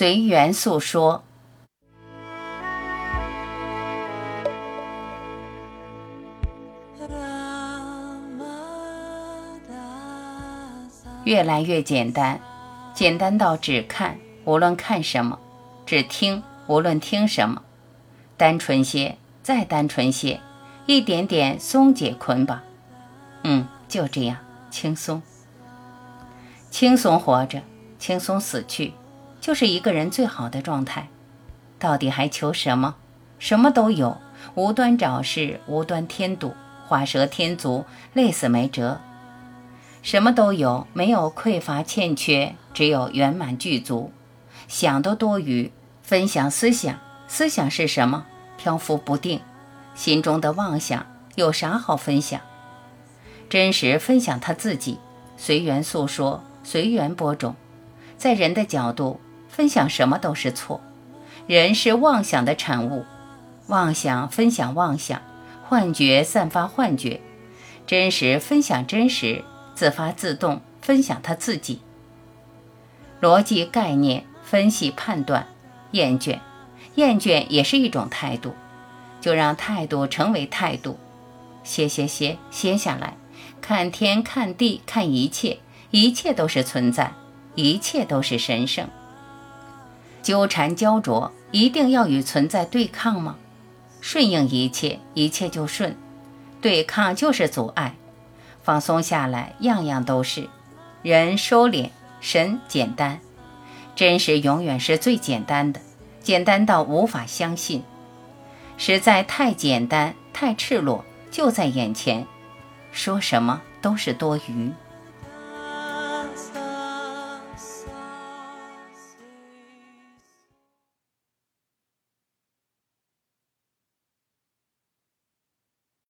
随缘诉说。越来越简单，简单到只看，无论看什么；只听，无论听什么。单纯些，再单纯些，一点点松解捆绑。嗯，就这样，轻松，轻松活着，轻松死去，就是一个人最好的状态。到底还求什么？什么都有，无端找事，无端添堵，画蛇添足，累死没辙。什么都有，没有匮乏欠缺，只有圆满具足。想都多余，分享思想，思想是什么？漂浮不定，心中的妄想有啥好分享？真实分享他自己，随缘诉说，随缘播种。在人的角度，分享什么都是错。人是妄想的产物，妄想分享妄想，幻觉散发幻觉，真实分享真实。自发自动分享他自己，逻辑概念分析判断，厌倦，厌倦也是一种态度，就让态度成为态度，歇歇歇歇下来，看天看地看一切，一切都是存在，一切都是神圣。纠缠焦灼，一定要与存在对抗吗？顺应一切，一切就顺；对抗就是阻碍。放松下来，样样都是。人收敛，神简单，真实永远是最简单的，简单到无法相信，实在太简单，太赤裸，就在眼前，说什么都是多余。